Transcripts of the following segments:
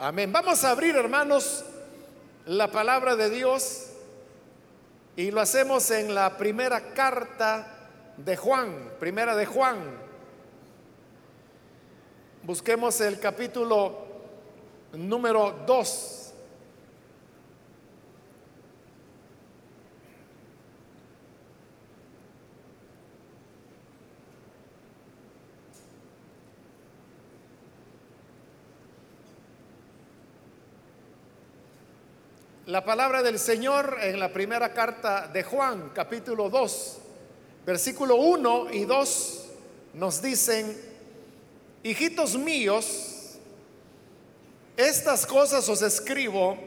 Amén. Vamos a abrir, hermanos, la palabra de Dios y lo hacemos en la primera carta de Juan, primera de Juan. Busquemos el capítulo número 2. La palabra del Señor en la primera carta de Juan, capítulo 2, versículo 1 y 2, nos dicen, hijitos míos, estas cosas os escribo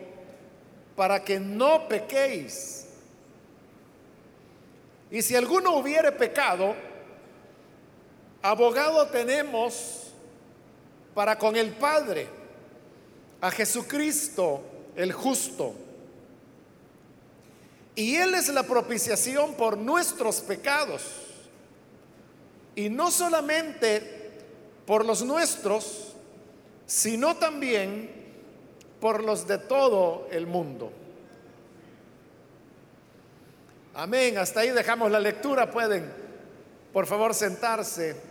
para que no pequéis. Y si alguno hubiere pecado, abogado tenemos para con el Padre, a Jesucristo el justo y Él es la propiciación por nuestros pecados. Y no solamente por los nuestros, sino también por los de todo el mundo. Amén. Hasta ahí dejamos la lectura. Pueden, por favor, sentarse.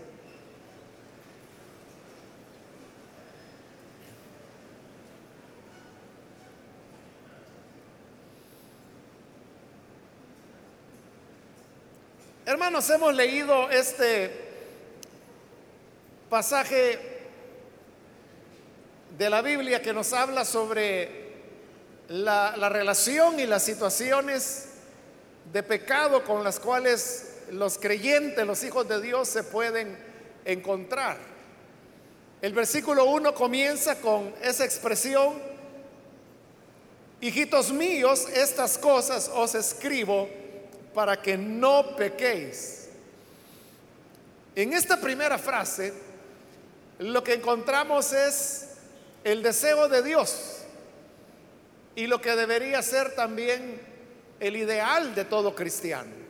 Hermanos, hemos leído este pasaje de la Biblia que nos habla sobre la, relación y las situaciones de pecado con las cuales los creyentes, los hijos de Dios, se pueden encontrar. El versículo 1 comienza con esa expresión, hijitos míos, estas cosas os escribo para que no pequéis. En esta primera frase, lo que encontramos es el deseo de Dios y lo que debería ser también el ideal de todo cristiano.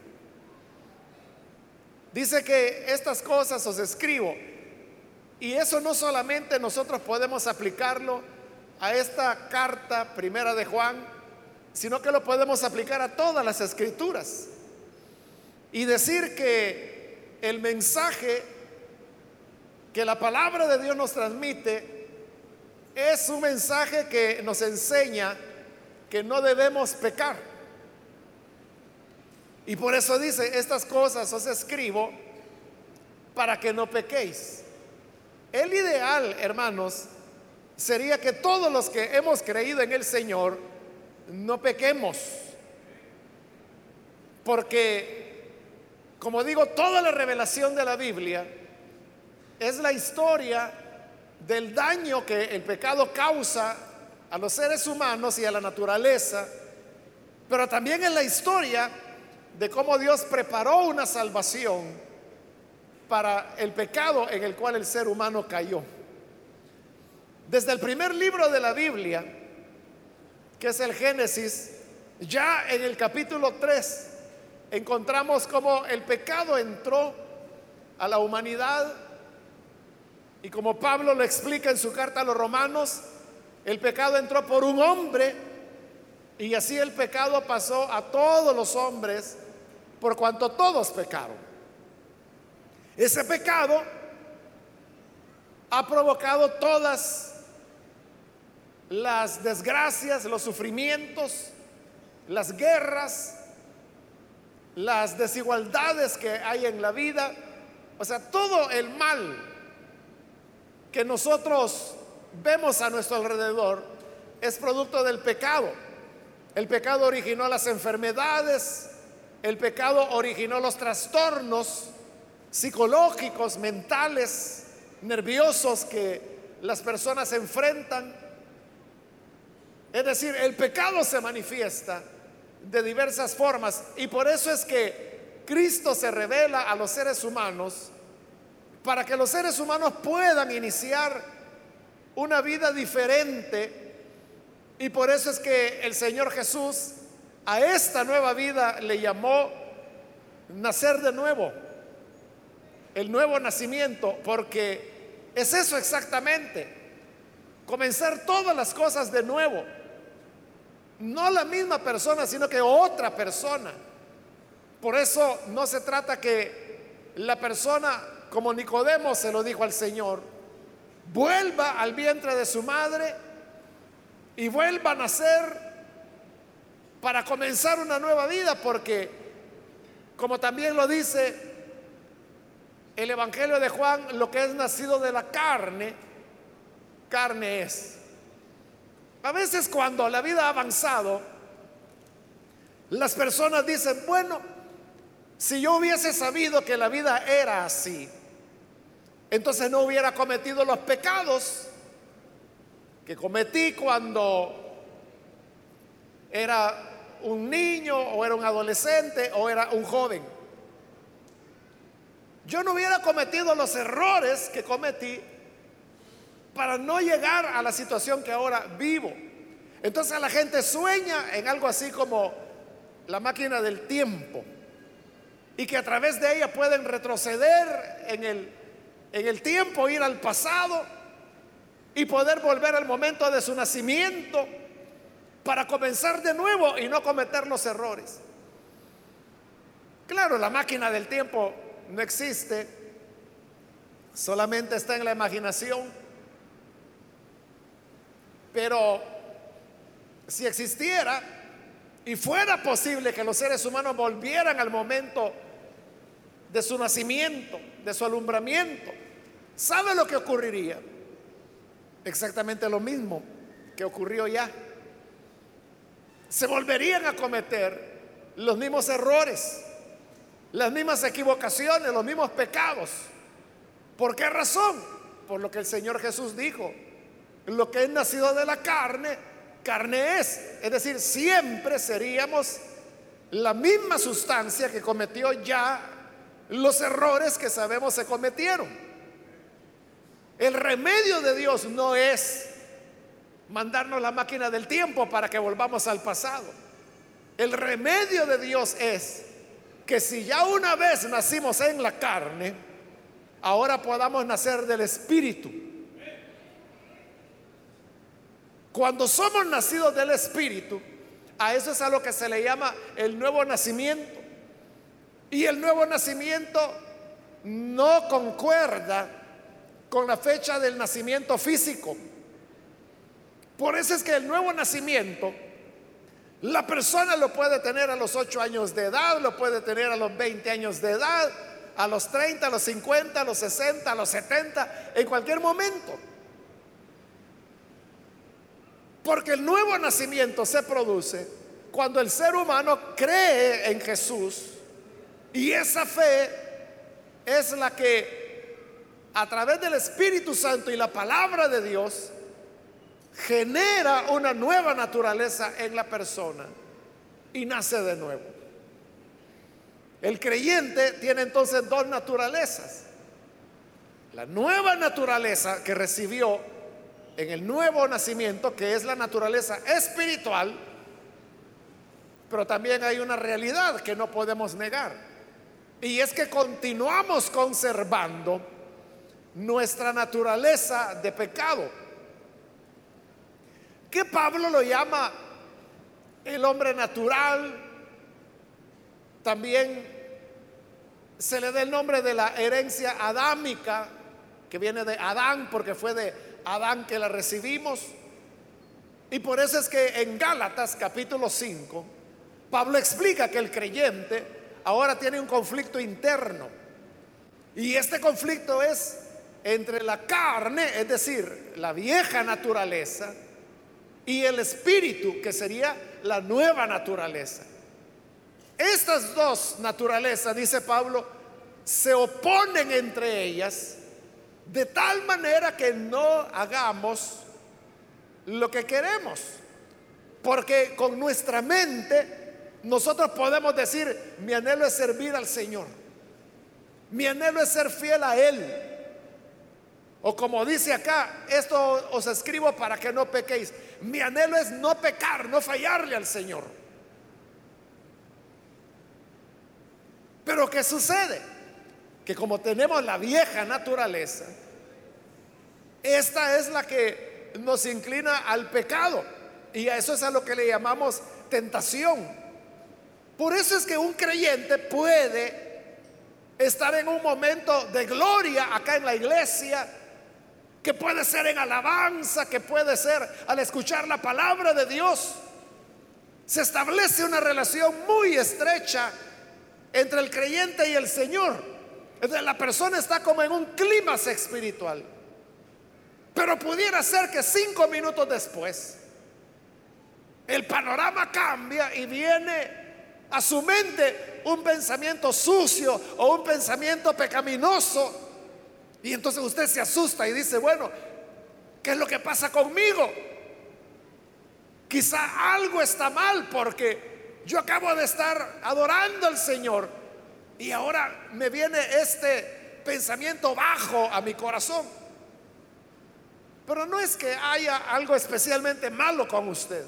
Dice que estas cosas os escribo y eso no solamente nosotros podemos aplicarlo a esta carta primera de Juan, sino que lo podemos aplicar a todas las escrituras y decir que el mensaje que la palabra de Dios nos transmite es un mensaje que nos enseña que no debemos pecar. Y por eso dice, estas cosas os escribo para que no pequéis. El ideal, hermanos, sería que todos los que hemos creído en el Señor no pequemos. Porque, como digo, toda la revelación de la Biblia es la historia del daño que el pecado causa a los seres humanos y a la naturaleza, pero también es la historia de cómo Dios preparó una salvación para el pecado en el cual el ser humano cayó. Desde el primer libro de la Biblia, que es el Génesis, ya en el capítulo 3 encontramos cómo el pecado entró a la humanidad y como Pablo lo explica en su carta a los romanos, el pecado entró por un hombre y así el pecado pasó a todos los hombres por cuanto todos pecaron. Ese pecado ha provocado todas las desgracias, los sufrimientos, las guerras, las desigualdades que hay en la vida, o sea, todo el mal que nosotros vemos a nuestro alrededor es producto del pecado. El pecado originó las enfermedades, el pecado originó los trastornos psicológicos, mentales, nerviosos que las personas enfrentan. Es decir, el pecado se manifiesta de diversas formas y por eso es que Cristo se revela a los seres humanos para que los seres humanos puedan iniciar una vida diferente y por eso es que el Señor Jesús a esta nueva vida le llamó nacer de nuevo, el nuevo nacimiento, porque es eso exactamente comenzar todas las cosas de nuevo. No la misma persona, sino que otra persona. Por eso no se trata que la persona, como Nicodemo se lo dijo al Señor, vuelva al vientre de su madre y vuelva a nacer para comenzar una nueva vida, porque como también lo dice el Evangelio de Juan, lo que es nacido de la carne, carne es. A veces cuando la vida ha avanzado, las personas dicen, bueno, si yo hubiese sabido que la vida era así, entonces no hubiera cometido los pecados que cometí cuando era un niño o era un adolescente o era un joven. Yo no hubiera cometido los errores que cometí para no llegar a la situación que ahora vivo. Entonces la gente sueña en algo así como la máquina del tiempo y que a través de ella pueden retroceder en el, en el tiempo, ir al pasado y poder volver al momento de su nacimiento para comenzar de nuevo y no cometer los errores. Claro, la máquina del tiempo no existe, solamente está en la imaginación, pero si existiera y fuera posible que los seres humanos volvieran al momento de su nacimiento, de su alumbramiento, ¿sabe lo que ocurriría? Exactamente lo mismo que ocurrió ya. Se volverían a cometer los mismos errores, las mismas equivocaciones, los mismos pecados. ¿Por qué razón? Por lo que el Señor Jesús dijo. Lo que es nacido de la carne, carne es. Es decir, siempre seríamos la misma sustancia que cometió ya los errores que sabemos se cometieron. El remedio de Dios no es mandarnos la máquina del tiempo para que volvamos al pasado. El remedio de Dios es que si ya una vez nacimos en la carne, ahora podamos nacer del Espíritu. Cuando somos nacidos del Espíritu, a eso es a lo que se le llama el nuevo nacimiento. Y el nuevo nacimiento no concuerda con la fecha del nacimiento físico. Por eso es que el nuevo nacimiento, la persona lo puede tener a los 8 años de edad, lo puede tener a los 20 años de edad, a los 30, a los 50, a los 60, a los 70, en cualquier momento. Porque el nuevo nacimiento se produce cuando el ser humano cree en Jesús y esa fe es la que a través del Espíritu Santo y la palabra de Dios genera una nueva naturaleza en la persona y nace de nuevo. El creyente tiene entonces dos naturalezas. La nueva naturaleza que recibió en el nuevo nacimiento, que es la naturaleza espiritual, pero también hay una realidad que no podemos negar. Y es que continuamos conservando nuestra naturaleza de pecado. Que Pablo lo llama el hombre natural. También se le da el nombre de la herencia adámica, que viene de Adán, porque fue de Adán que la recibimos. Y por eso es que en Gálatas capítulo 5, Pablo explica que el creyente ahora tiene un conflicto interno. Y este conflicto es entre la carne, es decir, la vieja naturaleza, y el espíritu, que sería la nueva naturaleza. Estas dos naturalezas, dice Pablo, se oponen entre ellas de tal manera que no hagamos lo que queremos. Porque con nuestra mente nosotros podemos decir, mi anhelo es servir al Señor. Mi anhelo es ser fiel a Él. O como dice acá, esto os escribo para que no pequéis. Mi anhelo es no pecar, no fallarle al Señor. Pero ¿qué sucede? Que como tenemos la vieja naturaleza, esta es la que nos inclina al pecado. Y a eso es a lo que le llamamos tentación. Por eso es que un creyente puede estar en un momento de gloria acá en la iglesia, que puede ser en alabanza, que puede ser al escuchar la palabra de Dios. Se establece una relación muy estrecha entre el creyente y el Señor. Entonces la persona está como en un clima espiritual. Pero pudiera ser que cinco minutos después el panorama cambia y viene a su mente un pensamiento sucio o un pensamiento pecaminoso. Y entonces usted se asusta y dice, bueno, ¿qué es lo que pasa conmigo? Quizá algo está mal porque yo acabo de estar adorando al Señor y ahora me viene este pensamiento bajo a mi corazón. Pero no es que haya algo especialmente malo con usted.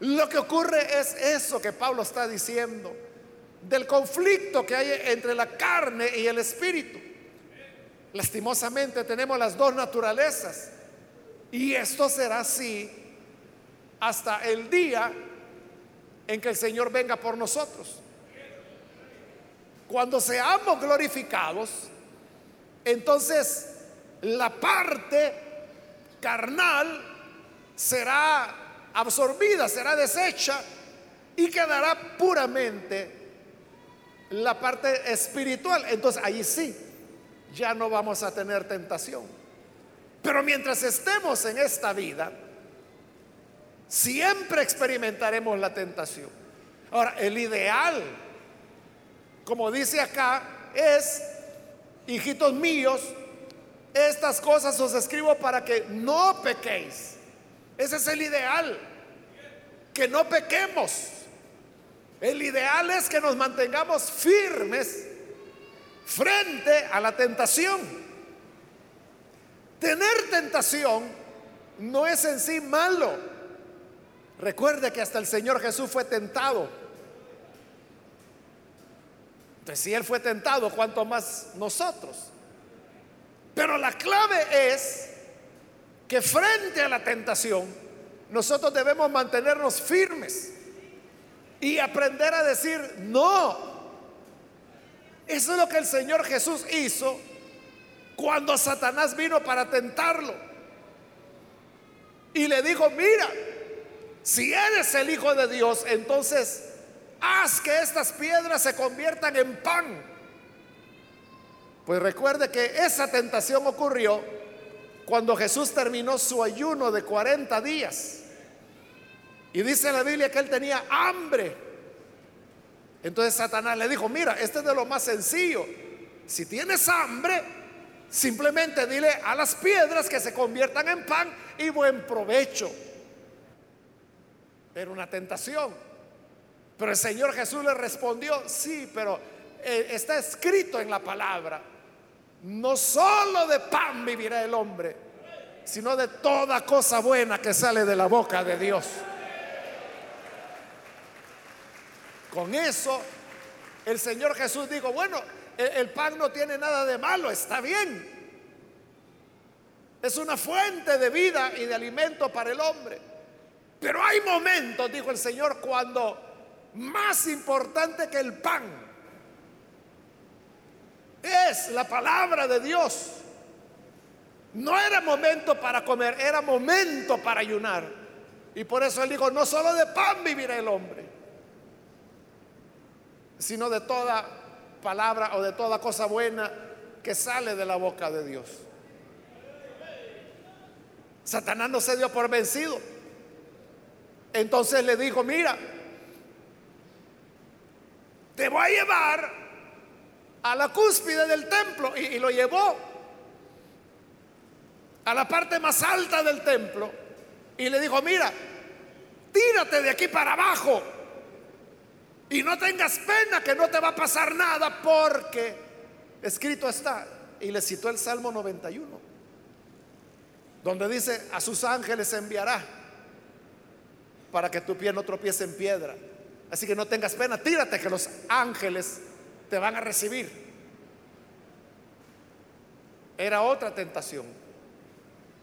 Lo que ocurre es eso que Pablo está diciendo, del conflicto que hay entre la carne y el espíritu. Lastimosamente tenemos las dos naturalezas y esto será así hasta el día en que el Señor venga por nosotros. Cuando seamos glorificados, entonces la parte carnal será absorbida, será deshecha y quedará puramente la parte espiritual. Entonces ahí sí, ya no vamos a tener tentación. Pero mientras estemos en esta vida, siempre experimentaremos la tentación. Ahora, el ideal, como dice acá, es, hijitos míos, estas cosas os escribo para que no pequéis. Ese es el ideal. Que no pequemos. El ideal es que nos mantengamos firmes frente a la tentación. Tener tentación no es en sí malo. Recuerde que hasta el Señor Jesús fue tentado. Entonces, si Él fue tentado, ¿cuánto más nosotros? Pero la clave es que frente a la tentación nosotros debemos mantenernos firmes y aprender a decir no. Eso es lo que el Señor Jesús hizo cuando Satanás vino para tentarlo. Y le dijo, mira, si eres el Hijo de Dios, entonces haz que estas piedras se conviertan en pan. Pues recuerde que esa tentación ocurrió cuando Jesús terminó su ayuno de 40 días. Y dice la Biblia que él tenía hambre. Entonces Satanás le dijo, mira, este es de lo más sencillo. Si tienes hambre, simplemente dile a las piedras que se conviertan en pan y buen provecho. Era una tentación. Pero el Señor Jesús le respondió, sí, pero eh, está escrito en la palabra no solo de pan vivirá el hombre, sino de toda cosa buena que sale de la boca de Dios. Con eso, el Señor Jesús dijo, bueno, el pan no tiene nada de malo, está bien. Es una fuente de vida y de alimento para el hombre. Pero hay momentos, dijo el Señor, cuando más importante que el pan es la palabra de Dios. No era momento para comer, era momento para ayunar. Y por eso él dijo, no solo de pan vivirá el hombre, sino de toda palabra o de toda cosa buena que sale de la boca de Dios. Satanás no se dio por vencido. Entonces le dijo, mira, te voy a llevar a la cúspide del templo y, lo llevó a la parte más alta del templo y le dijo, mira, tírate de aquí para abajo y no tengas pena que no te va a pasar nada porque escrito está. Y le citó el Salmo 91, donde dice, a sus ángeles enviará para que tu pie no tropiece en piedra. Así que no tengas pena, tírate que los ángeles te van a recibir. Era otra tentación.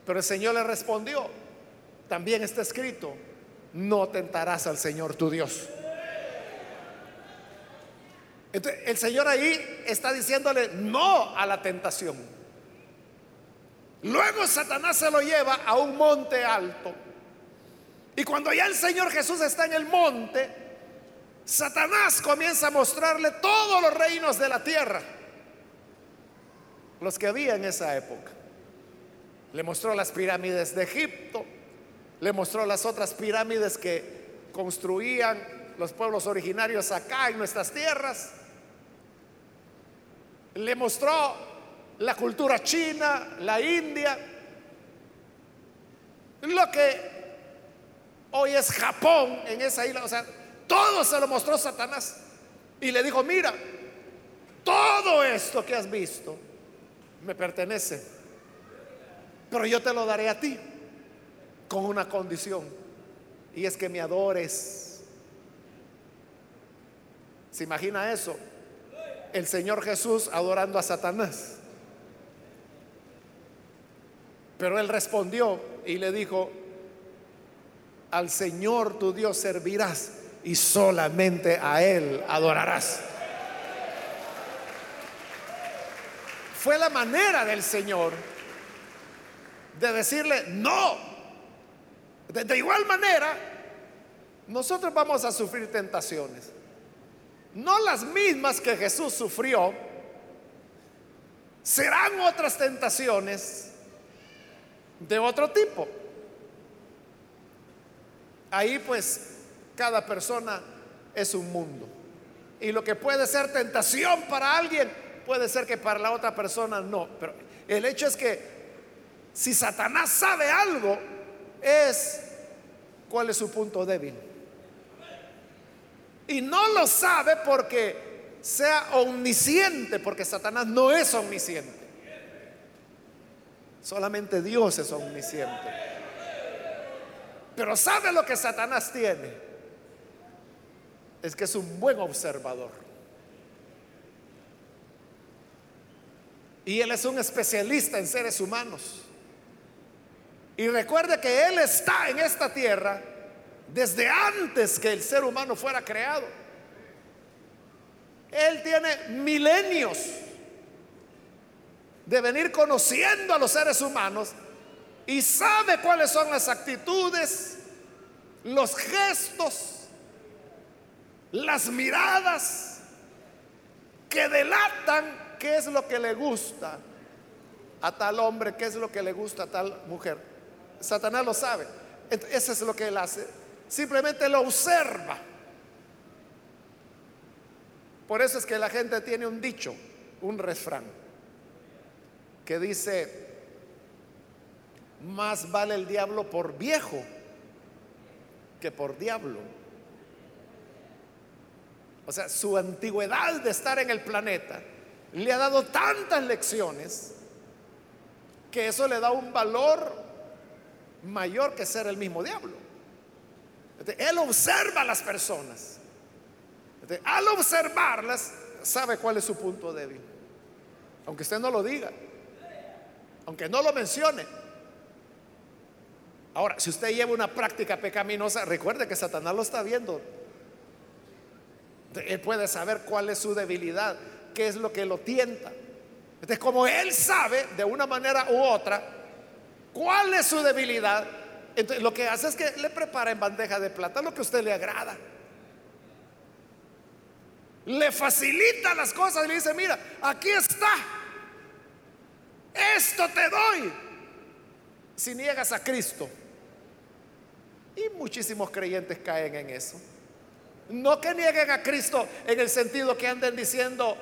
Pero el Señor le respondió, también está escrito, no tentarás al Señor tu Dios. Entonces, el Señor ahí está diciéndole no a la tentación. Luego Satanás se lo lleva a un monte alto. Y cuando ya el Señor Jesús está en el monte, Satanás comienza a mostrarle todos los reinos de la tierra, los que había en esa época. Le mostró las pirámides de Egipto, le mostró las otras pirámides que construían los pueblos originarios acá en nuestras tierras. Le mostró la cultura china, la India, lo que hoy es Japón en esa isla. O sea, todo se lo mostró Satanás. Y le dijo, mira, todo esto que has visto me pertenece. Pero yo te lo daré a ti con una condición. Y es que me adores. ¿Se imagina eso? El Señor Jesús adorando a Satanás. Pero él respondió y le dijo, al Señor tu Dios servirás y solamente a Él adorarás. Fue la manera del Señor de decirle no. De, igual manera, nosotros vamos a sufrir tentaciones. No las mismas que Jesús sufrió, serán otras tentaciones de otro tipo. Ahí pues cada persona es un mundo. Y lo que puede ser tentación para alguien, puede ser que para la otra persona no. Pero el hecho es que si Satanás sabe algo, es cuál es su punto débil. Y no lo sabe porque sea omnisciente, porque Satanás no es omnisciente. Solamente Dios es omnisciente. Pero ¿sabe lo que Satanás tiene? Es que es un buen observador. Y él es un especialista en seres humanos. Y recuerde que él está en esta tierra desde antes que el ser humano fuera creado. Él tiene milenios de venir conociendo a los seres humanos y sabe cuáles son las actitudes, los gestos, las miradas que delatan qué es lo que le gusta a tal hombre, qué es lo que le gusta a tal mujer. Satanás lo sabe. Eso es lo que él hace. Simplemente lo observa. Por eso es que la gente tiene un dicho, un refrán, que dice, más vale el diablo por viejo que por diablo. O sea, su antigüedad de estar en el planeta le ha dado tantas lecciones que eso le da un valor mayor que ser el mismo diablo. Él observa a las personas. Al observarlas, sabe cuál es su punto débil. Aunque usted no lo diga, aunque no lo mencione, Ahora, si usted lleva una práctica pecaminosa, recuerde que Satanás lo está viendo. Él puede saber cuál es su debilidad, qué es lo que lo tienta. Entonces, como él sabe de una manera u otra cuál es su debilidad, entonces lo que hace es que le prepara en bandeja de plata lo que a usted le agrada. Le facilita las cosas y le dice, mira, aquí está. Esto te doy si niegas a Cristo. Y muchísimos creyentes caen en eso. No que nieguen a Cristo en el sentido que anden diciendo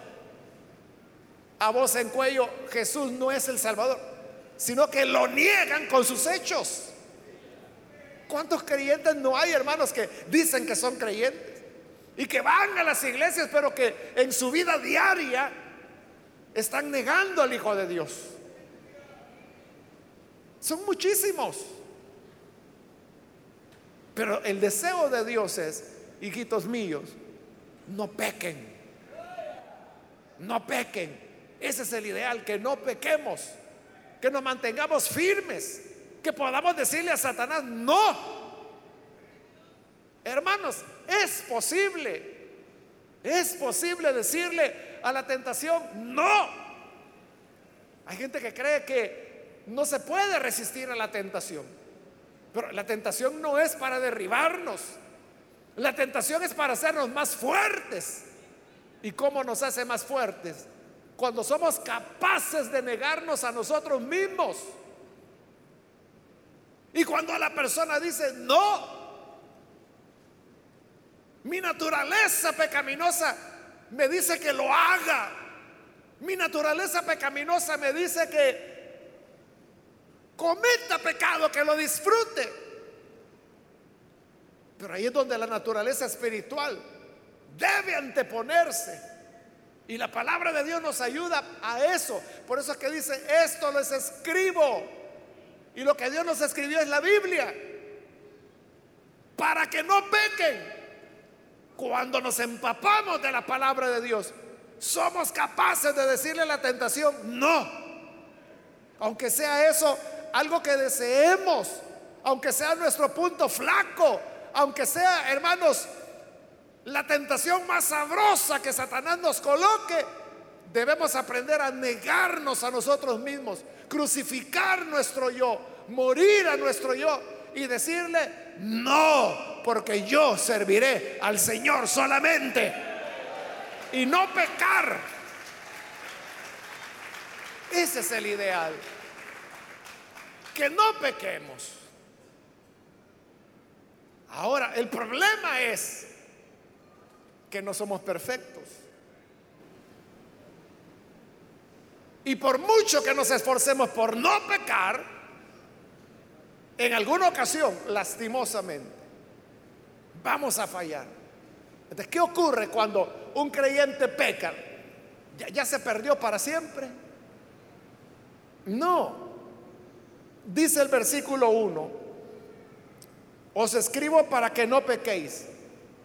a voz en cuello, Jesús no es el Salvador, sino que lo niegan con sus hechos. ¿Cuántos creyentes no hay, hermanos, que dicen que son creyentes y que van a las iglesias, pero que en su vida diaria están negando al Hijo de Dios? Son muchísimos. Pero el deseo de Dios es, hijitos míos, no pequen. No pequen. Ese es el ideal, que no pequemos, que nos mantengamos firmes que podamos decirle a Satanás, no. Hermanos, es posible. Es posible decirle a la tentación, no. Hay gente que cree que no se puede resistir a la tentación. Pero la tentación no es para derribarnos. La tentación es para hacernos más fuertes. ¿Y cómo nos hace más fuertes? Cuando somos capaces de negarnos a nosotros mismos. Y cuando la persona dice, no, mi naturaleza pecaminosa me dice que lo haga. Mi naturaleza pecaminosa me dice que cometa pecado, que lo disfrute. Pero ahí es donde la naturaleza espiritual debe anteponerse. Y la palabra de Dios nos ayuda a eso. Por eso es que dice, esto les escribo. Y lo que Dios nos escribió es la Biblia. Para que no pequen. Cuando nos empapamos de la palabra de Dios, somos capaces de decirle a la tentación, no. Aunque sea eso algo que deseemos, aunque sea nuestro punto flaco, aunque sea, hermanos, la tentación más sabrosa que Satanás nos coloque, debemos aprender a negarnos a nosotros mismos, crucificar nuestro yo, morir a nuestro yo y decirle, no, porque yo serviré al Señor solamente y no pecar. Ese es el ideal. Que no pequemos. Ahora, el problema es que no somos perfectos. Y por mucho que nos esforcemos por no pecar, en alguna ocasión, lastimosamente, vamos a fallar. Entonces, ¿qué ocurre cuando un creyente peca? ¿Ya, se perdió para siempre? No. Dice el versículo 1, os escribo para que no pequéis.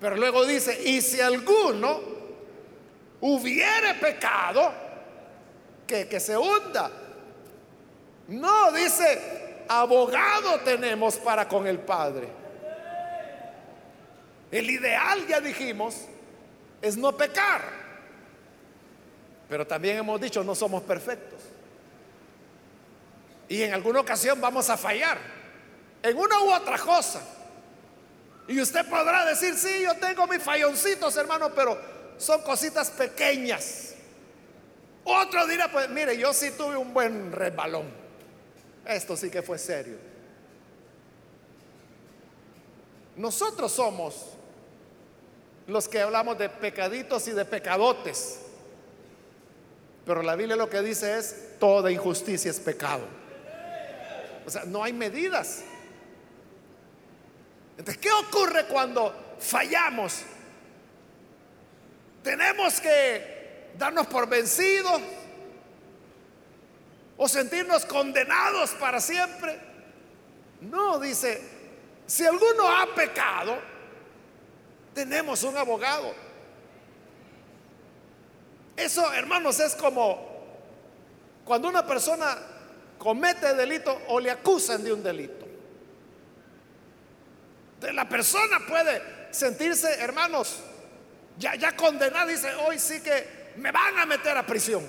Pero luego dice, y si alguno hubiere pecado, que, que se hunda. No, dice, abogado tenemos para con el Padre. El ideal, ya dijimos, es no pecar. Pero también hemos dicho, no somos perfectos. Y en alguna ocasión vamos a fallar. En una u otra cosa. Y usted podrá decir, sí, yo tengo mis falloncitos, hermano, pero son cositas pequeñas. Otro dirá, pues mire, yo sí tuve un buen resbalón. Esto sí que fue serio. Nosotros somos los que hablamos de pecaditos y de pecadotes. Pero la Biblia lo que dice es, toda injusticia es pecado. O sea, no hay medidas. Entonces, ¿qué ocurre cuando fallamos? Tenemos que darnos por vencidos o sentirnos condenados para siempre. No, dice, si alguno ha pecado, tenemos un abogado. Eso, hermanos, es como cuando una persona comete delito o le acusan de un delito. La persona puede sentirse, hermanos, ya, condenada, dice, hoy sí que me van a meter a prisión.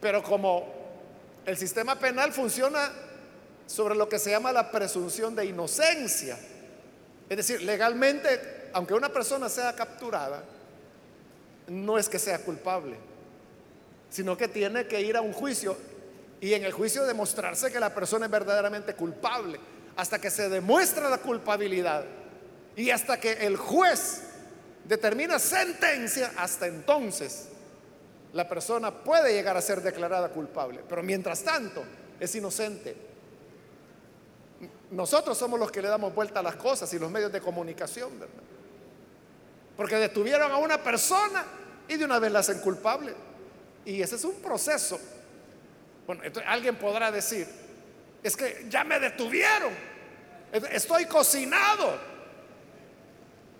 Pero como el sistema penal funciona sobre lo que se llama la presunción de inocencia, es decir, legalmente, aunque una persona sea capturada, no es que sea culpable, sino que tiene que ir a un juicio y en el juicio demostrarse que la persona es verdaderamente culpable hasta que se demuestra la culpabilidad y hasta que el juez determina sentencia, hasta entonces la persona puede llegar a ser declarada culpable. Pero mientras tanto es inocente. Nosotros somos los que le damos vuelta a las cosas y los medios de comunicación, ¿verdad? Porque detuvieron a una persona y de una vez la hacen culpable. Y ese es un proceso. Bueno, entonces alguien podrá decir, es que ya me detuvieron. Estoy cocinado.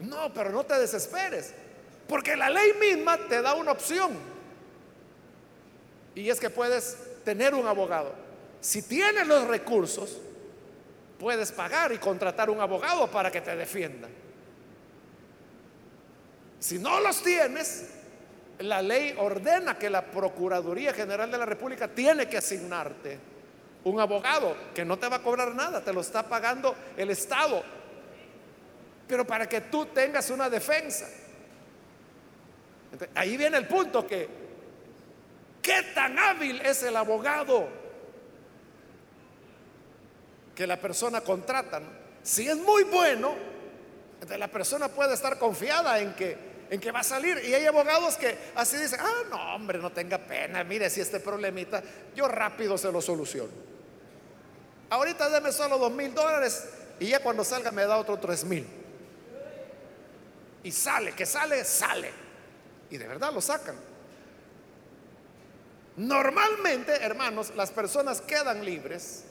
No, pero no te desesperes. Porque la ley misma te da una opción. Y es que puedes tener un abogado. si tienes los recursos, puedes pagar y contratar un abogado para que te defienda. Si no los tienes, la ley ordena que la Procuraduría General de la República tiene que asignarte un abogado que no te va a cobrar nada, te lo está pagando el Estado, pero para que tú tengas una defensa. ahí viene el punto que, ¿qué tan hábil es el abogado que la persona contrata? Si es muy bueno, la persona puede estar confiada en que en que va a salir. Y hay abogados que así dicen, ah, no, hombre, no tenga pena, mire si este problemita, yo rápido se lo soluciono. Ahorita deme solo dos mil dólares y ya cuando salga me da otro tres mil. Y sale, que sale, sale. Y de verdad lo sacan. Normalmente, hermanos, las personas quedan libres,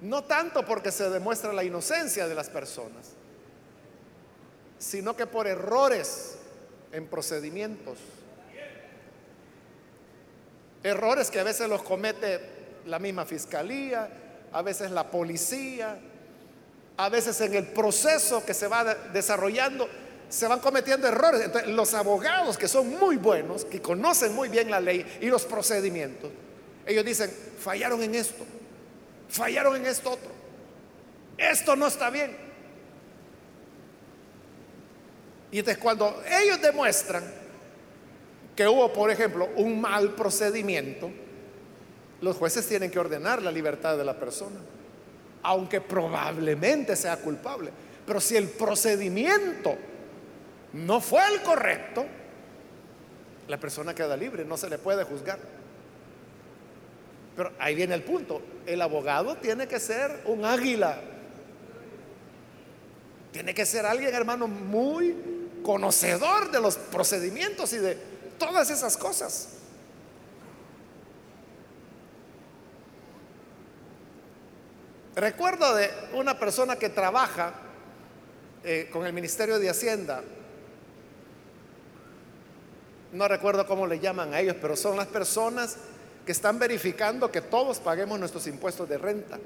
no tanto porque se demuestra la inocencia de las personas, sino que por errores en procedimientos. Errores que a veces los comete la misma fiscalía, a veces la policía, a veces en el proceso que se va desarrollando se van cometiendo errores. Entonces, los abogados que son muy buenos, que conocen muy bien la ley y los procedimientos, ellos dicen, fallaron en esto, fallaron en esto otro, esto no está bien. Y entonces cuando ellos demuestran que hubo, por ejemplo, un mal procedimiento, los jueces tienen que ordenar la libertad de la persona, aunque probablemente sea culpable. Pero si el procedimiento no fue el correcto, la persona queda libre, no se le puede juzgar. Pero ahí viene el punto, el abogado tiene que ser un águila, tiene que ser alguien, hermano, muy conocedor de los procedimientos y de todas esas cosas. Recuerdo de una persona que trabaja eh, con el Ministerio de Hacienda. No recuerdo cómo le llaman a ellos, pero son las personas que están verificando que todos paguemos nuestros impuestos de renta.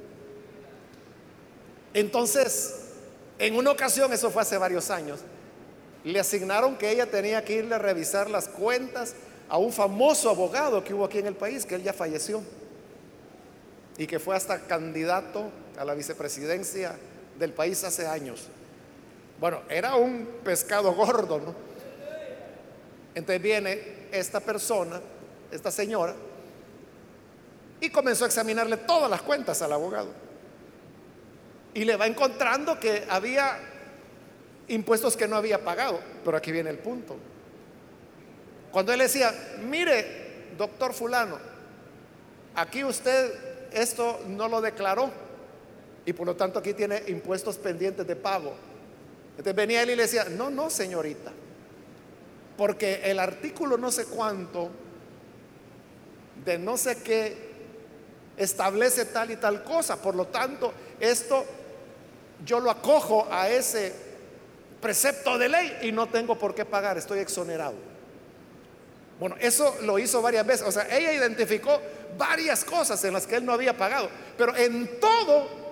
Entonces, en una ocasión, eso fue hace varios años, le asignaron que ella tenía que irle a revisar las cuentas a un famoso abogado que hubo aquí en el país, que él ya falleció y que fue hasta candidato a la vicepresidencia del país hace años. Bueno, era un pescado gordo, ¿no? Entonces viene esta persona, esta señora, y comenzó a examinarle todas las cuentas al abogado. Y le va encontrando que había impuestos que no había pagado. Pero aquí viene el punto. Cuando él decía, mire, doctor fulano, aquí usted esto no lo declaró y por lo tanto aquí tiene impuestos pendientes de pago. Entonces venía él y le decía, no, no, señorita, porque el artículo no sé cuánto de no sé qué establece tal y tal cosa, por lo tanto, esto yo lo acojo a ese precepto de ley y no tengo por qué pagar, estoy exonerado. Bueno, eso lo hizo varias veces. O sea, ella identificó varias cosas en las que él no había pagado, pero en todo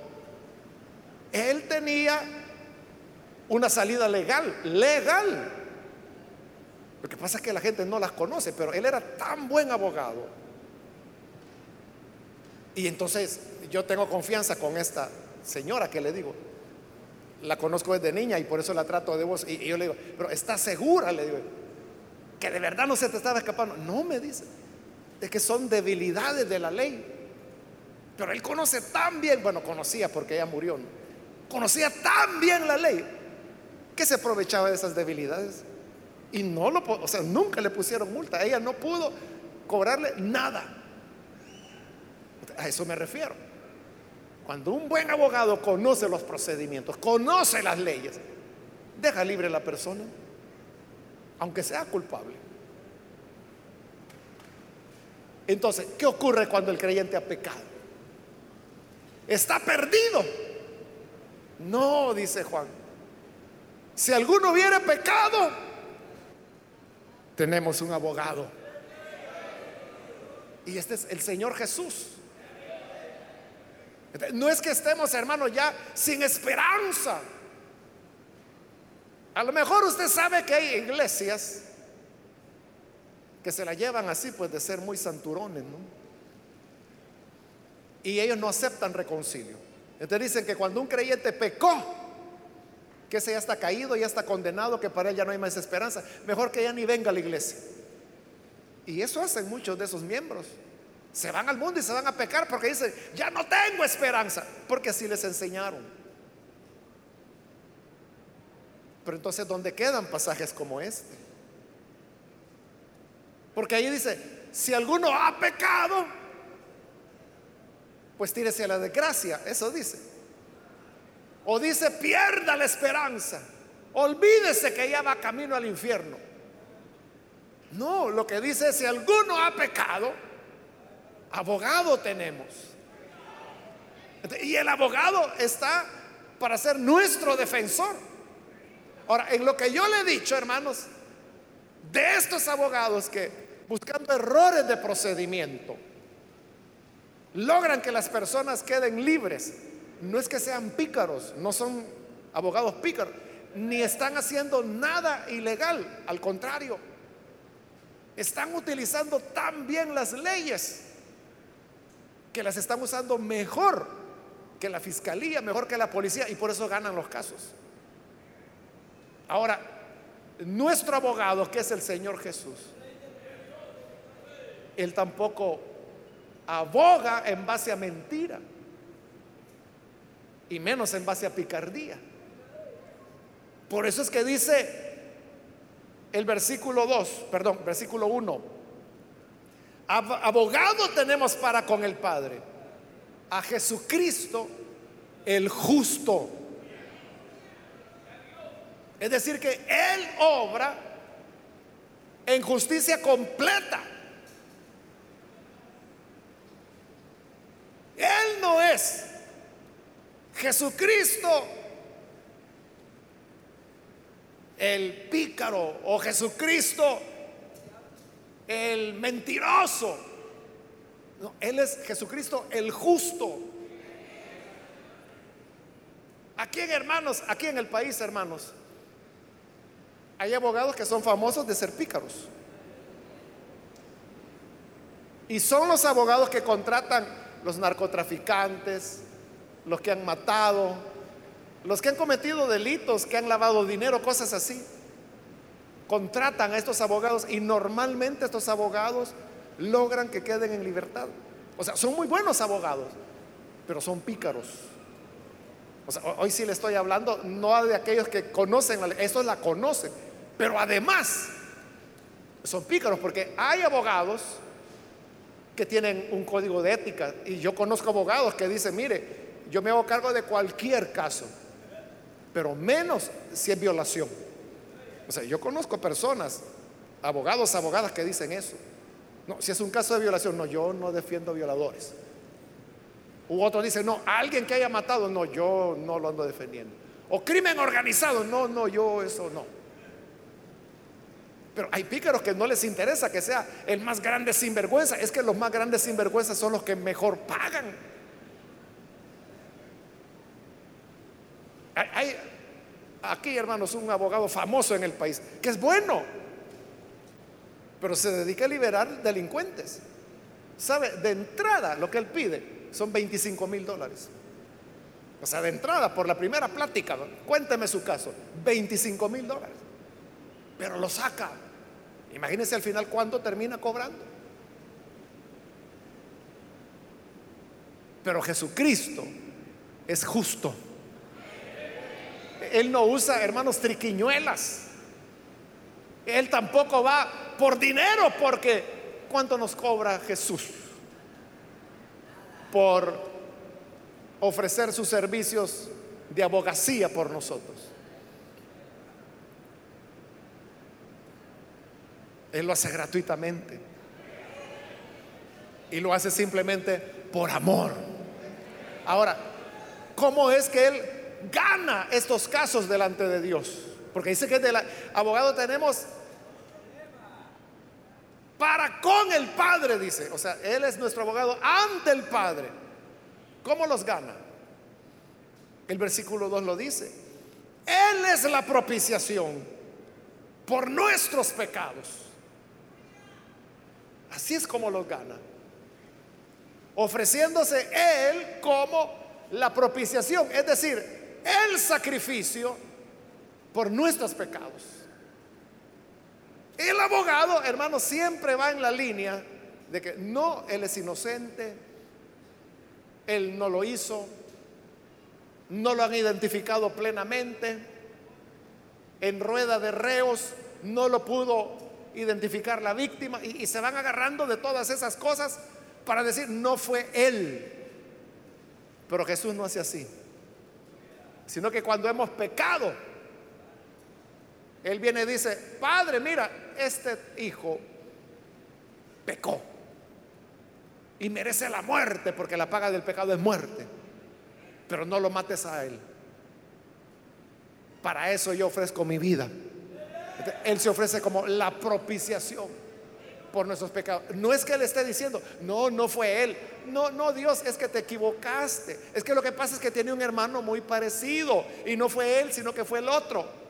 él tenía una salida legal, legal. Lo que pasa es que la gente no las conoce, pero él era tan buen abogado. Y entonces yo tengo confianza con esta señora que le digo, la conozco desde niña y por eso la trato de vos. Y, yo le digo, pero ¿estás segura? Le digo, que de verdad no se te estaba escapando. No, me dice, de que son debilidades de la ley. Pero él conoce tan bien, bueno, conocía porque ella murió, conocía tan bien la ley que se aprovechaba de esas debilidades. Y no lo, o sea, nunca le pusieron multa. Ella no pudo cobrarle nada. A eso me refiero. Cuando un buen abogado conoce los procedimientos, conoce las leyes, deja libre a la persona, aunque sea culpable. Entonces, ¿qué ocurre cuando el creyente ha pecado? Está perdido. No, dice Juan. Si alguno hubiera pecado, tenemos un abogado. Y este es el Señor Jesús. No es que estemos, hermanos, ya sin esperanza. A lo mejor usted sabe que hay iglesias que se la llevan así, pues de ser muy santurones, ¿no? Y ellos no aceptan reconcilio. Entonces dicen que cuando un creyente pecó, que ese ya está caído, ya está condenado, que para él ya no hay más esperanza, mejor que ya ni venga a la iglesia. Y eso hacen muchos de esos miembros. Se van al mundo y se van a pecar porque dicen, ya no tengo esperanza, porque así les enseñaron. Pero entonces, ¿dónde quedan pasajes como este? Porque ahí dice, si alguno ha pecado, pues tírese a la desgracia, eso dice. O dice, pierda la esperanza, olvídese que ya va camino al infierno. No, lo que dice es, si alguno ha pecado, abogado tenemos. Y el abogado está para ser nuestro defensor. Ahora, en lo que yo le he dicho, hermanos, de estos abogados que buscando errores de procedimiento, logran que las personas queden libres. No es que sean pícaros, no son abogados pícaros, ni están haciendo nada ilegal, al contrario, están utilizando tan bien las leyes que las están usando mejor que la fiscalía, mejor que la policía, y por eso ganan los casos. Ahora, nuestro abogado, que es el Señor Jesús, él tampoco aboga en base a mentira y menos en base a picardía. Por eso es que dice el versículo 2, perdón, versículo 1, abogado tenemos para con el Padre, a Jesucristo el justo. Es decir, que Él obra en justicia completa. Él no es Jesucristo el pícaro o Jesucristo el mentiroso. él es Jesucristo el justo. Aquí en hermanos, aquí en el país, hermanos, hay abogados que son famosos de ser pícaros. Y son los abogados que contratan los narcotraficantes, los que han matado, los que han cometido delitos, que han lavado dinero, cosas así contratan a estos abogados y normalmente estos abogados logran que queden en libertad. O sea, son muy buenos abogados, pero son pícaros. O sea, hoy sí le estoy hablando no de aquellos que conocen la ley, estos la conocen, pero además son pícaros porque hay abogados que tienen un código de ética y yo conozco abogados que dicen, mire, yo me hago cargo de cualquier caso, pero menos si es violación. O sea, yo conozco personas, abogados, abogadas que dicen eso. No, si es un caso de violación, no, yo no defiendo violadores. U otro dice, no, alguien que haya matado, no, yo no lo ando defendiendo. O crimen organizado, no, no, yo eso no. Pero hay pícaros que no les interesa que sea el más grande sinvergüenza. Es que los más grandes sinvergüenzas son los que mejor pagan. Hay, aquí, hermanos, un abogado famoso en el país, que es bueno, pero se dedica a liberar delincuentes. ¿Sabe? De entrada, lo que él pide son 25 mil dólares. O sea, de entrada, por la primera plática, cuénteme su caso, 25 mil dólares. Pero lo saca. Imagínense al final cuánto termina cobrando. Pero Jesucristo es justo. Él no usa, hermanos, triquiñuelas. Él tampoco va por dinero, porque ¿cuánto nos cobra Jesús por ofrecer sus servicios de abogacía por nosotros? Él lo hace gratuitamente. Y lo hace simplemente por amor. Ahora, ¿cómo es que Él gana estos casos delante de Dios. Porque dice que del abogado tenemos para con el Padre, dice. O sea, Él es nuestro abogado ante el Padre. ¿Cómo los gana? El versículo 2 lo dice. Él es la propiciación por nuestros pecados. Así es como los gana. Ofreciéndose Él como la propiciación, es decir, el sacrificio por nuestros pecados. El abogado, hermano, siempre va en la línea de que no, Él es inocente, Él no lo hizo, no lo han identificado plenamente, en rueda de reos no lo pudo identificar la víctima y, se van agarrando de todas esas cosas para decir, no fue Él. Pero Jesús no hace así, sino que cuando hemos pecado, Él viene y dice, Padre, mira, este hijo pecó y merece la muerte porque la paga del pecado es muerte, pero no lo mates a Él. Para eso yo ofrezco mi vida. Él se ofrece como la propiciación por nuestros pecados. No es que Él esté diciendo, no, no fue Él. No, no, Dios, es que te equivocaste. Es que lo que pasa es que tiene un hermano muy parecido y no fue Él, sino que fue el otro.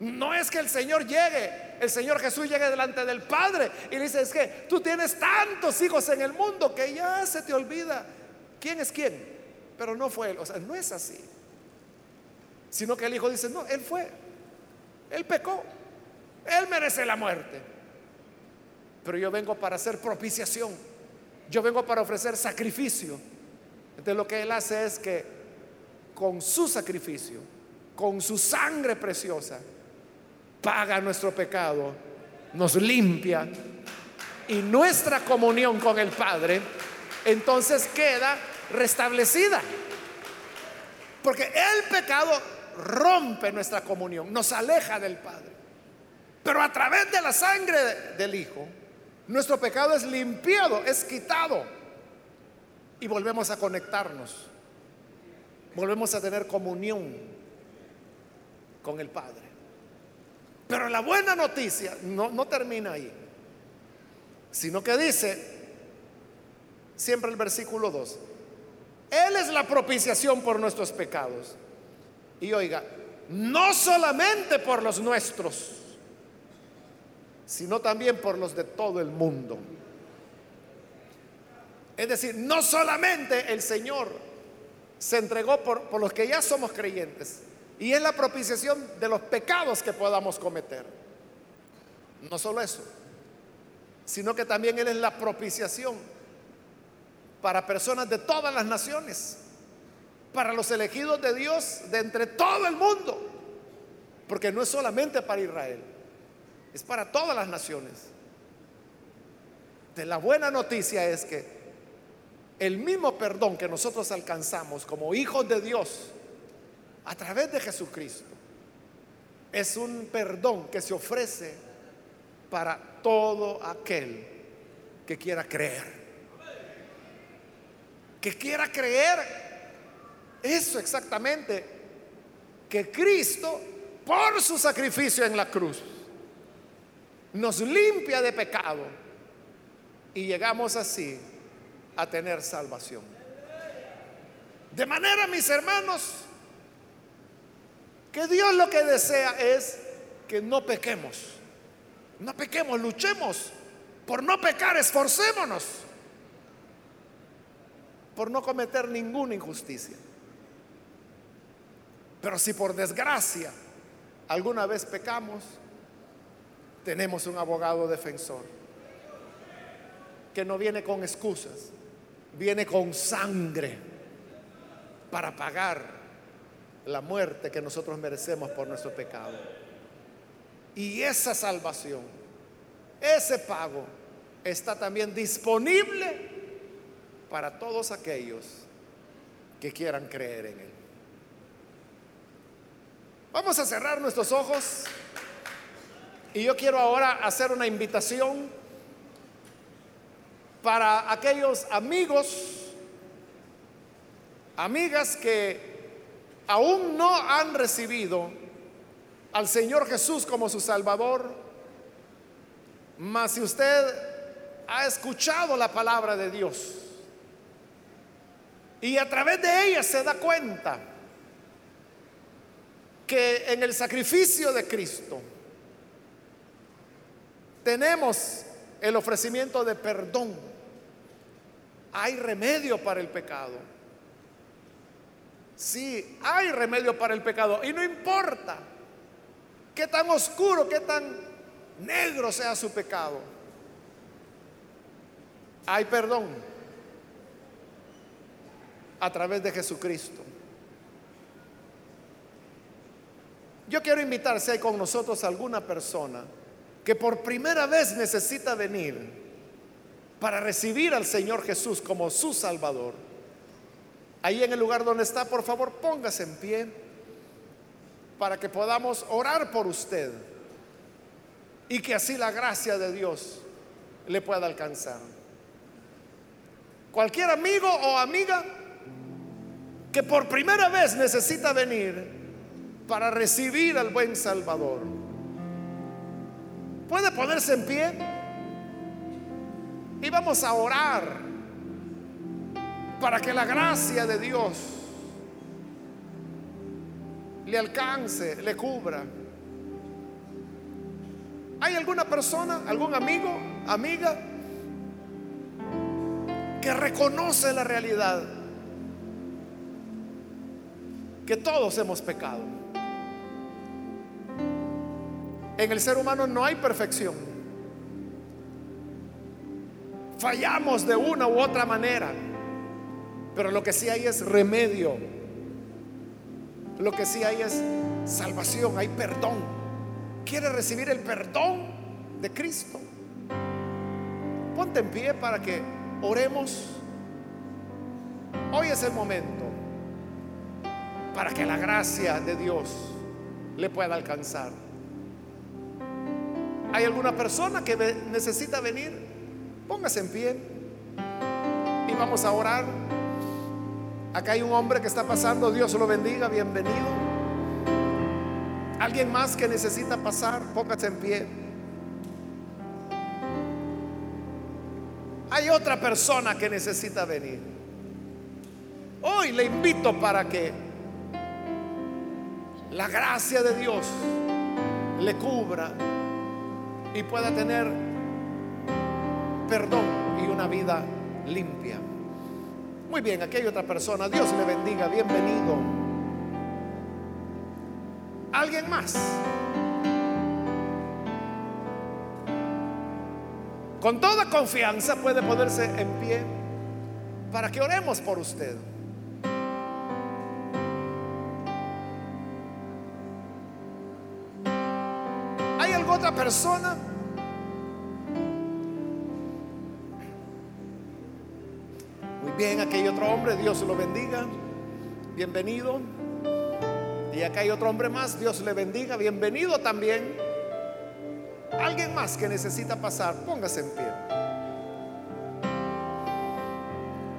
No es que el Señor llegue, el Señor Jesús llegue delante del Padre y dice, es que tú tienes tantos hijos en el mundo que ya se te olvida quién es quién. Pero no fue Él, o sea, no es así. Sino que el Hijo dice, no, Él fue, Él pecó, Él merece la muerte pero yo vengo para hacer propiciación. Yo vengo para ofrecer sacrificio. Entonces lo que Él hace es que con su sacrificio, con su sangre preciosa, paga nuestro pecado, nos limpia y nuestra comunión con el Padre entonces queda restablecida. Porque el pecado rompe nuestra comunión, nos aleja del Padre. Pero a través de la sangre del Hijo, nuestro pecado es limpiado, es quitado. Y volvemos a conectarnos. Volvemos a tener comunión con el Padre. Pero la buena noticia no, termina ahí. Sino que dice, siempre el versículo 2, Él es la propiciación por nuestros pecados. Y oiga, no solamente por los nuestros, sino también por los de todo el mundo. Es decir, no solamente el Señor se entregó por, por, los que ya somos creyentes, y es la propiciación de los pecados que podamos cometer. No solo eso, sino que también Él es la propiciación para personas de todas las naciones, para los elegidos de Dios de entre todo el mundo, porque no es solamente para Israel es para todas las naciones. De la buena noticia es que el mismo perdón que nosotros alcanzamos como hijos de Dios a través de Jesucristo es un perdón que se ofrece para todo aquel que quiera creer. Que quiera creer eso exactamente, que Cristo por su sacrificio en la cruz nos limpia de pecado y llegamos así a tener salvación. De manera, mis hermanos, que Dios lo que desea es que no pequemos. No pequemos, luchemos por no pecar, esforcémonos por no cometer ninguna injusticia. Pero si por desgracia alguna vez pecamos, tenemos un abogado defensor que no viene con excusas, viene con sangre para pagar la muerte que nosotros merecemos por nuestro pecado. Y esa salvación, ese pago, está también disponible para todos aquellos que quieran creer en Él. Vamos a cerrar nuestros ojos. Y yo quiero ahora hacer una invitación para aquellos amigos, amigas que aún no han recibido al Señor Jesús como su Salvador, mas si usted ha escuchado la palabra de Dios Y a través de ella se da cuenta que en el sacrificio de Cristo tenemos el ofrecimiento de perdón. Hay remedio para el pecado. Sí, hay remedio para el pecado. Y no importa qué tan oscuro, qué tan negro sea su pecado. Hay perdón a través de Jesucristo. Yo quiero invitar si hay con nosotros alguna persona que por primera vez necesita venir para recibir al Señor Jesús como su Salvador. Ahí en el lugar donde está, por favor, póngase en pie para que podamos orar por usted y que así la gracia de Dios le pueda alcanzar. Cualquier amigo o amiga que por primera vez necesita venir para recibir al buen Salvador. Puede ponerse en pie y vamos a orar para que la gracia de Dios le alcance, le cubra. ¿Hay alguna persona, algún amigo, amiga, que reconoce la realidad? Que todos hemos pecado. En el ser humano no hay perfección. Fallamos de una u otra manera, pero lo que sí hay es remedio. Lo que sí hay es salvación, hay perdón. ¿Quiere recibir el perdón de Cristo? Ponte en pie para que oremos. Hoy es el momento para que la gracia de Dios le pueda alcanzar. ¿Hay alguna persona que necesita venir? Póngase en pie y vamos a orar. Acá hay un hombre que está pasando, Dios lo bendiga, bienvenido. Alguien más que necesita pasar, póngase en pie. Hay otra persona que necesita venir. Hoy le invito para que la gracia de Dios le cubra y pueda tener perdón y una vida limpia. Muy bien, aquí hay otra persona. Dios le bendiga. Bienvenido. ¿Alguien más? Con toda confianza puede ponerse en pie para que oremos por usted. Persona? Muy bien, hay otro hombre, Dios lo bendiga. Bienvenido. Y acá hay otro hombre más, Dios le bendiga. Bienvenido también. Alguien más que necesita pasar, póngase en pie.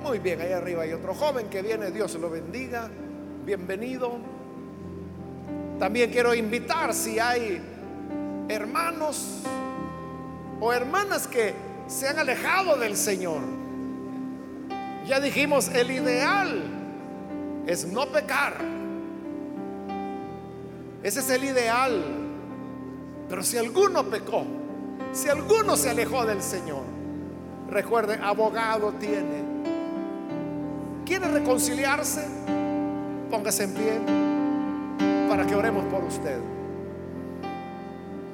Muy bien, ahí arriba hay otro joven que viene, Dios lo bendiga. Bienvenido. También quiero invitar si hay hermanos o hermanas que se han alejado del Señor. Ya dijimos, el ideal es no pecar. Ese es el ideal. Pero si alguno pecó, si alguno se alejó del Señor, recuerde, abogado tiene. ¿Quiere reconciliarse? Póngase en pie para que oremos por usted.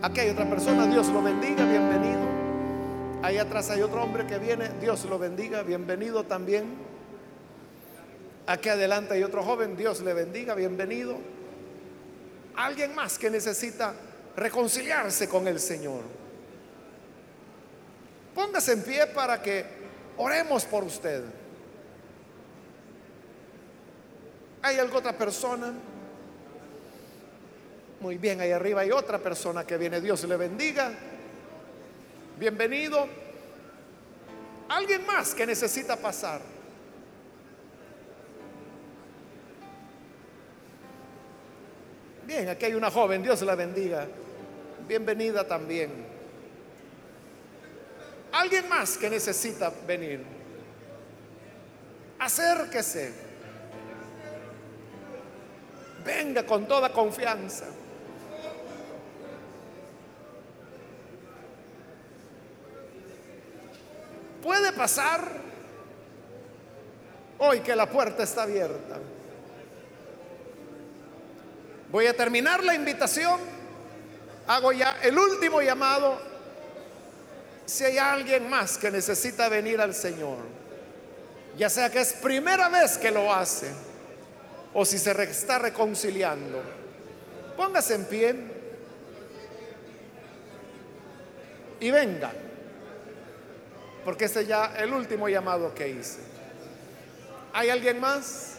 Aquí hay otra persona, Dios lo bendiga, bienvenido. Ahí atrás hay otro hombre que viene, Dios lo bendiga, bienvenido también. Aquí adelante hay otro joven, Dios le bendiga, bienvenido. Alguien más que necesita reconciliarse con el Señor. Póngase en pie para que oremos por usted. ¿Hay alguna otra persona? Muy bien, ahí arriba hay otra persona que viene. Dios le bendiga. Bienvenido. Alguien más que necesita pasar. Bien, aquí hay una joven. Dios la bendiga. Bienvenida también. Alguien más que necesita venir. acérquese. Venga con toda confianza. Puede pasar hoy que la puerta está abierta. Voy a terminar la invitación. Hago ya el último llamado. Si hay alguien más que necesita venir al Señor, ya sea que es primera vez que lo hace o si se está reconciliando, póngase en pie y venga porque este es ya el último llamado que hice. ¿Hay alguien más?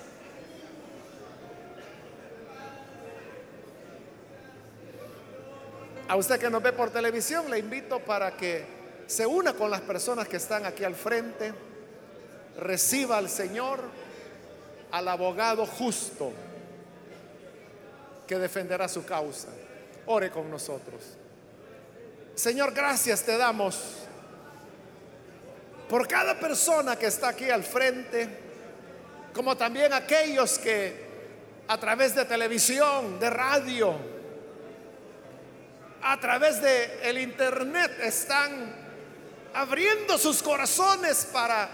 A usted que nos ve por televisión, le invito para que se una con las personas que están aquí al frente, reciba al Señor, al abogado justo que defenderá su causa. Ore con nosotros. Señor, gracias te damos por cada persona que está aquí al frente, como también aquellos que a través de televisión, de radio, a través de el internet están abriendo sus corazones para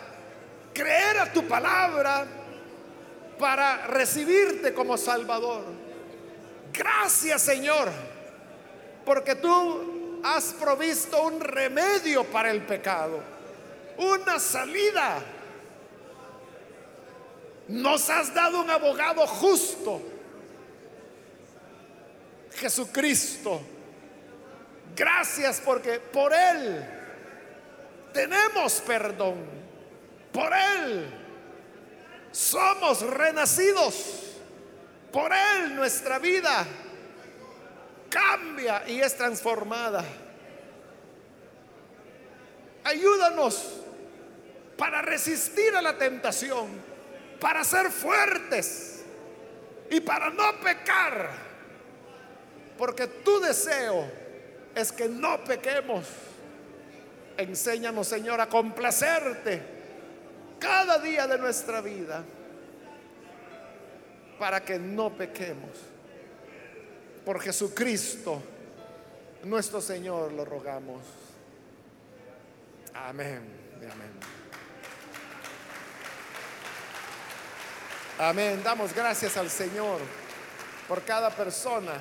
creer a tu palabra, para recibirte como Salvador. Gracias, Señor, porque tú has provisto un remedio para el pecado una salida. Nos has dado un abogado justo, Jesucristo. Gracias porque por Él tenemos perdón. Por Él somos renacidos. Por Él nuestra vida cambia y es transformada. Ayúdanos para resistir a la tentación, para ser fuertes y para no pecar. Porque tu deseo es que no pequemos. Enséñanos, Señor, a complacerte cada día de nuestra vida para que no pequemos. Por Jesucristo, nuestro Señor, lo rogamos. Amén. Amén. Amén. Damos gracias al Señor por cada persona